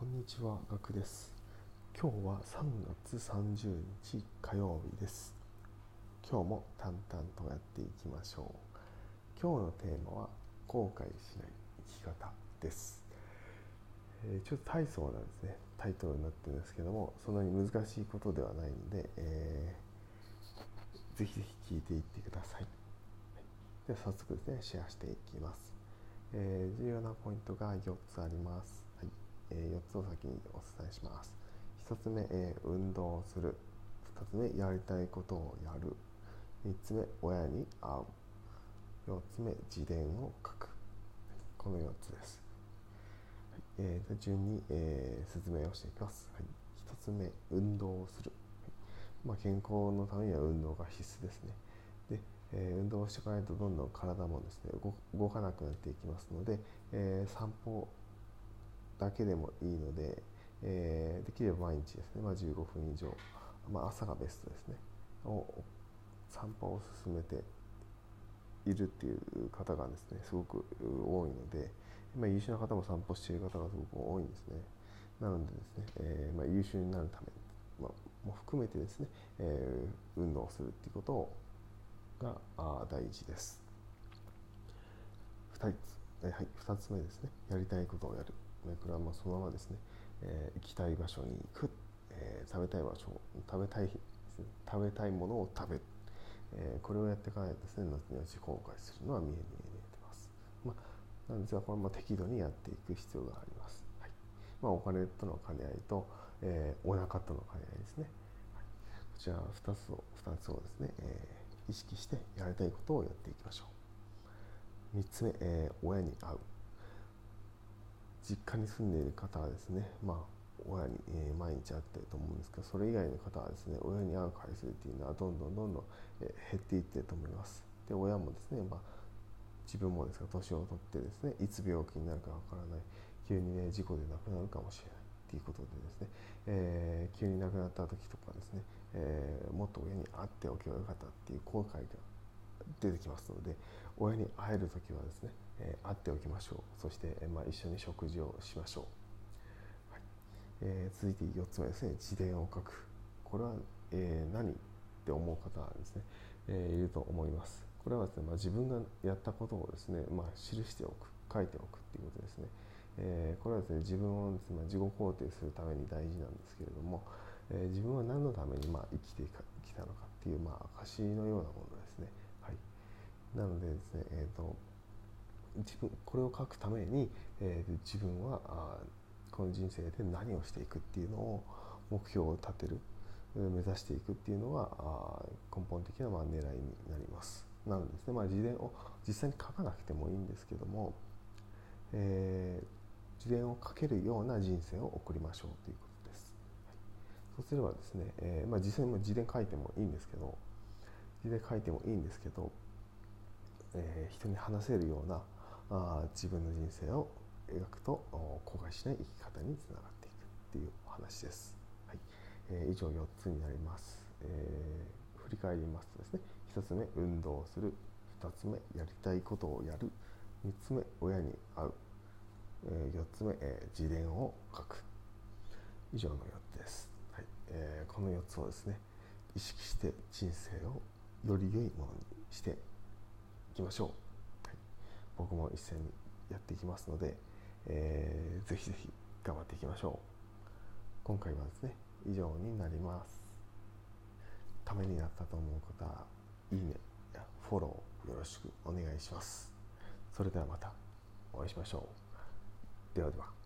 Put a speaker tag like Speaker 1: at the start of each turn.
Speaker 1: こんにちは、ガクです。今日は3月30日火曜日です。今日も淡々とやっていきましょう。今日のテーマは後悔しない生き方です。えー、ちょっと大層なんですね、タイトルになってるんですけども、そんなに難しいことではないので、えー、ぜひぜひ聞いていってください。はい、では早速ですね、シェアしていきます。えー、重要なポイントが4つあります。え4つを先にお伝えします。1つ目、え運動をする。2つ目、やりたいことをやる。3つ目、親に会う。4つ目、自伝を書く。この4つです。えー、順に、えー、説明をしていきます。はい、1つ目、運動をする。まあ、健康のためには運動が必須ですね。でえー、運動をしていかないとどんどん体もですね動かなくなっていきますので、えー、散歩だけでもいいので、えー、できれば毎日ですね、まあ、15分以上、まあ、朝がベストですね。を散歩を進めているっていう方がですねすごく多いので、まあ、優秀な方も散歩している方がすごく多いんですね。なのでですね、えー、まあ、優秀になるため、まあ、も含めてですね、えー、運動をするっていうことがあ大事です。2つ,、はい、2つ目ですね。やりたいことをやる。これはまあそのままですね、えー、行きたい場所に行く、えー、食べたい場所食べたいね食べたいものを食べる、えー、これをやっていかないとですね後々後悔するのは見え見え見えてます、まあ、なんですがこれも適度にやっていく必要があります、はい。まあ、お金との兼ね合いと、えー、お腹との兼ね合いですね、はい、こちら2つを2つをですね、えー、意識してやりたいことをやっていきましょう。3つ目、えー、親に会う。実家に住んでいる方はですね、まあ、親に、えー、毎日会ってると思うんですけどそれ以外の方はですね親に会う回数っていうのはどんどんどんどん、えー、減っていってると思います。で親もですね、まあ、自分もですが年を取ってですねいつ病気になるかわからない急にね事故で亡くなるかもしれないっていうことでですね、えー、急に亡くなった時とかですね、え、もっと親に会っておけばよかったっていう後悔が出てきますので親に会える時はですね、えー、会っておきましょう。そして、えー、まあ、一緒に食事をしましょう、はい。えー、続いて4つ目ですね。自伝を書く。これは、え何って思う方はですね、えいると思います。これはですね、まあ、自分がやったことをですね、まあ、記しておく。書いておくっていうことですね、えこれはですね自分をです、ね、まあ、自己肯定するために大事なんですけれども、え自分は何のためにま生きてきたのかっていう、まあ、証のようなものですね。なのでですね、えーと、自分これを書くために、えー、自分はあこの人生で何をしていくっていうのを目標を立てる目指していくっていうのがあ根本的なまあ狙いになります。なのでですね、まあ、自伝を実際に書かなくてもいいんですけども、えー、自伝を書けるような人生を送りましょうということです。はい、そうすればですね、えーまあ、実際に自伝書いてもいいんですけど自伝書いてもいいんですけどえー、人に話せるようなあ自分の人生を描くと後悔しない生き方につながっていくっていうお話です。はい。えー、以上4つになります、えー、振り返りますとですね1つ目運動する。2つ目やりたいことをやる。3つ目親に会う、えー、4つ目、えー、自伝を書く。以上の4つです、はい。えー、この4つをですね意識して人生をより良いものにしてきましょう、はい、僕も一緒にやっていきますので、えー、ぜひぜひ頑張っていきましょう。今回はですね以上になります。ためになったと思う方いいねやフォローよろしくお願いします。それではまたお会いしましょう。ではでは。